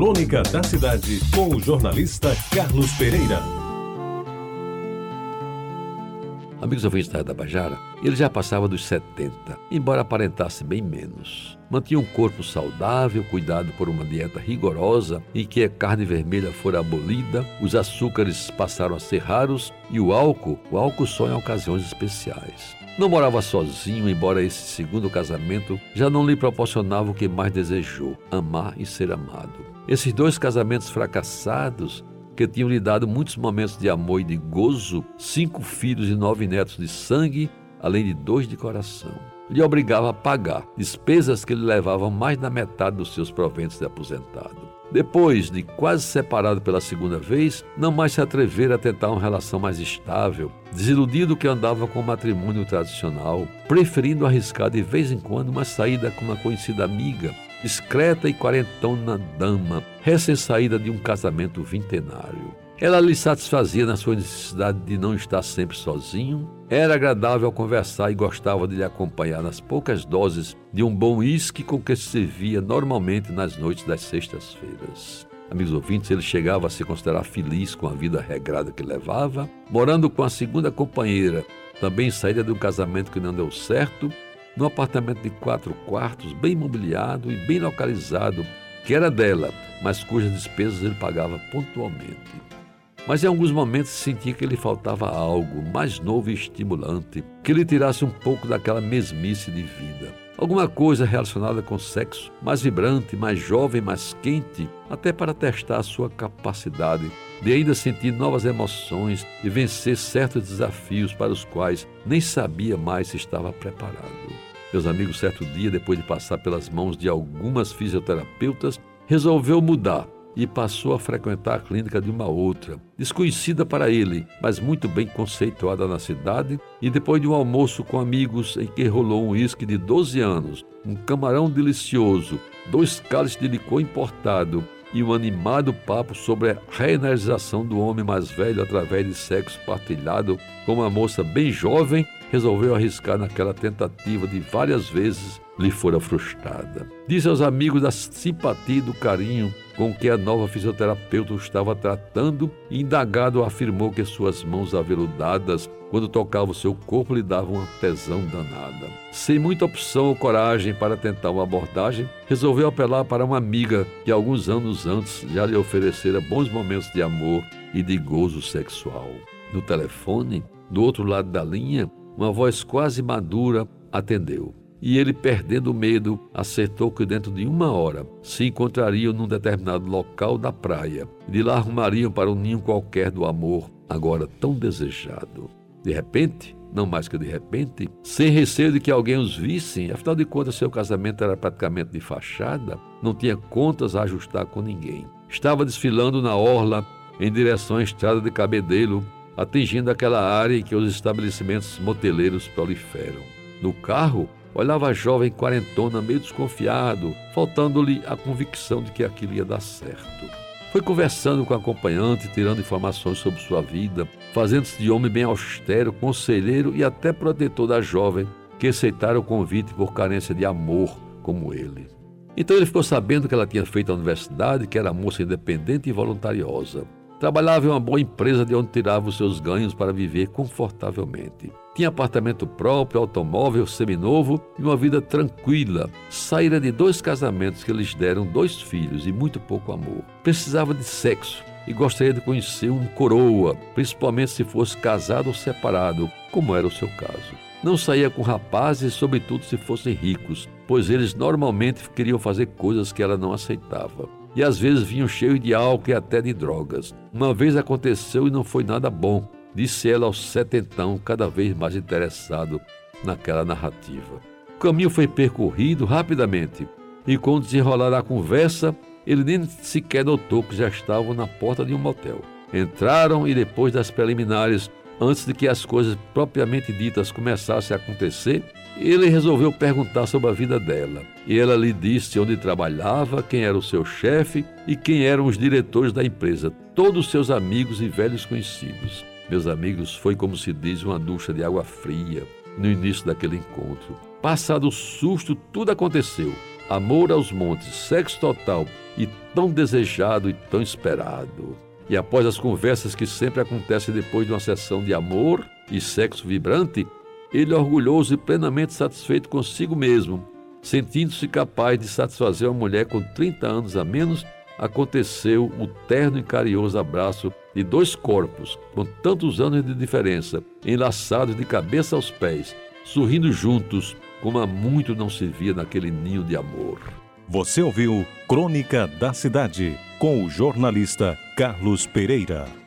Crônica da Cidade, com o jornalista Carlos Pereira. Amigos ouvintes da Tabajara, ele já passava dos 70, embora aparentasse bem menos. Mantinha um corpo saudável, cuidado por uma dieta rigorosa em que a carne vermelha fora abolida, os açúcares passaram a ser raros e o álcool, o álcool só em ocasiões especiais. Não morava sozinho, embora esse segundo casamento já não lhe proporcionava o que mais desejou: amar e ser amado. Esses dois casamentos fracassados que tinham lhe dado muitos momentos de amor e de gozo, cinco filhos e nove netos de sangue, além de dois de coração. Lhe obrigava a pagar despesas que lhe levavam mais da metade dos seus proventos de aposentado. Depois de quase separado pela segunda vez, não mais se atrever a tentar uma relação mais estável, desiludido que andava com o matrimônio tradicional, preferindo arriscar de vez em quando uma saída com uma conhecida amiga, discreta e quarentona dama, recém-saída de um casamento vintenário. Ela lhe satisfazia na sua necessidade de não estar sempre sozinho. Era agradável conversar e gostava de lhe acompanhar nas poucas doses de um bom uísque com que se servia normalmente nas noites das sextas-feiras. Amigos ouvintes, ele chegava a se considerar feliz com a vida regrada que levava, morando com a segunda companheira, também saída de um casamento que não deu certo, num apartamento de quatro quartos, bem mobiliado e bem localizado, que era dela, mas cujas despesas ele pagava pontualmente. Mas em alguns momentos sentia que lhe faltava algo mais novo e estimulante, que lhe tirasse um pouco daquela mesmice de vida. Alguma coisa relacionada com sexo, mais vibrante, mais jovem, mais quente, até para testar a sua capacidade de ainda sentir novas emoções e vencer certos desafios para os quais nem sabia mais se estava preparado. Meus amigos, certo dia, depois de passar pelas mãos de algumas fisioterapeutas, resolveu mudar e passou a frequentar a clínica de uma outra, desconhecida para ele, mas muito bem conceituada na cidade, e depois de um almoço com amigos em que rolou um uísque de 12 anos, um camarão delicioso, dois cálices de licor importado e um animado papo sobre a reenergização do homem mais velho através de sexo partilhado com uma moça bem jovem, resolveu arriscar naquela tentativa de várias vezes lhe fora frustrada. Disse aos amigos da simpatia e do carinho com que a nova fisioterapeuta o estava tratando e indagado afirmou que suas mãos aveludadas, quando tocava o seu corpo, lhe davam uma tesão danada. Sem muita opção ou coragem para tentar uma abordagem, resolveu apelar para uma amiga que alguns anos antes já lhe oferecera bons momentos de amor e de gozo sexual. No telefone, do outro lado da linha, uma voz quase madura atendeu e ele, perdendo o medo, acertou que dentro de uma hora se encontrariam num determinado local da praia. De lá arrumariam para um ninho qualquer do amor, agora tão desejado. De repente, não mais que de repente, sem receio de que alguém os visse, afinal de contas seu casamento era praticamente de fachada, não tinha contas a ajustar com ninguém. Estava desfilando na orla em direção à estrada de Cabedelo, atingindo aquela área em que os estabelecimentos moteleiros proliferam. No carro, Olhava a jovem quarentona meio desconfiado, faltando-lhe a convicção de que aquilo ia dar certo. Foi conversando com a acompanhante, tirando informações sobre sua vida, fazendo-se de homem bem austero, conselheiro e até protetor da jovem, que aceitara o convite por carência de amor, como ele. Então ele ficou sabendo que ela tinha feito a universidade, que era moça independente e voluntariosa. Trabalhava em uma boa empresa de onde tirava os seus ganhos para viver confortavelmente. Tinha apartamento próprio, automóvel seminovo e uma vida tranquila. Saíra de dois casamentos que lhes deram dois filhos e muito pouco amor. Precisava de sexo e gostaria de conhecer um coroa, principalmente se fosse casado ou separado, como era o seu caso. Não saía com rapazes, sobretudo se fossem ricos, pois eles normalmente queriam fazer coisas que ela não aceitava e às vezes vinham cheios de álcool e até de drogas. Uma vez aconteceu e não foi nada bom, disse ela ao setentão, cada vez mais interessado naquela narrativa. O caminho foi percorrido rapidamente e, com o desenrolar da conversa, ele nem sequer notou que já estavam na porta de um motel. Entraram e, depois das preliminares, antes de que as coisas propriamente ditas começassem a acontecer, ele resolveu perguntar sobre a vida dela. E ela lhe disse onde trabalhava, quem era o seu chefe e quem eram os diretores da empresa, todos seus amigos e velhos conhecidos. Meus amigos, foi como se diz uma ducha de água fria no início daquele encontro. Passado o susto, tudo aconteceu. Amor aos montes, sexo total e tão desejado e tão esperado. E após as conversas que sempre acontecem depois de uma sessão de amor e sexo vibrante, ele, orgulhoso e plenamente satisfeito consigo mesmo, sentindo-se capaz de satisfazer uma mulher com 30 anos a menos, aconteceu o terno e carinhoso abraço de dois corpos, com tantos anos de diferença, enlaçados de cabeça aos pés, sorrindo juntos, como há muito não se via naquele ninho de amor. Você ouviu Crônica da Cidade, com o jornalista Carlos Pereira.